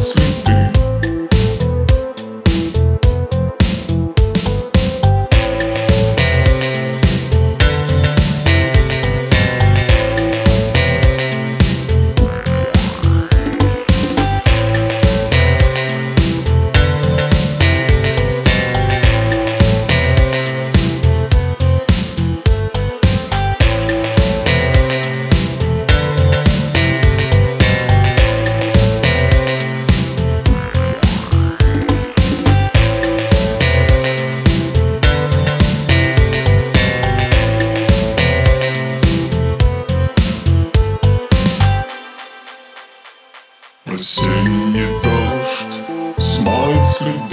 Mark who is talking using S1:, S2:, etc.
S1: sweet. Осенний дождь смоет следы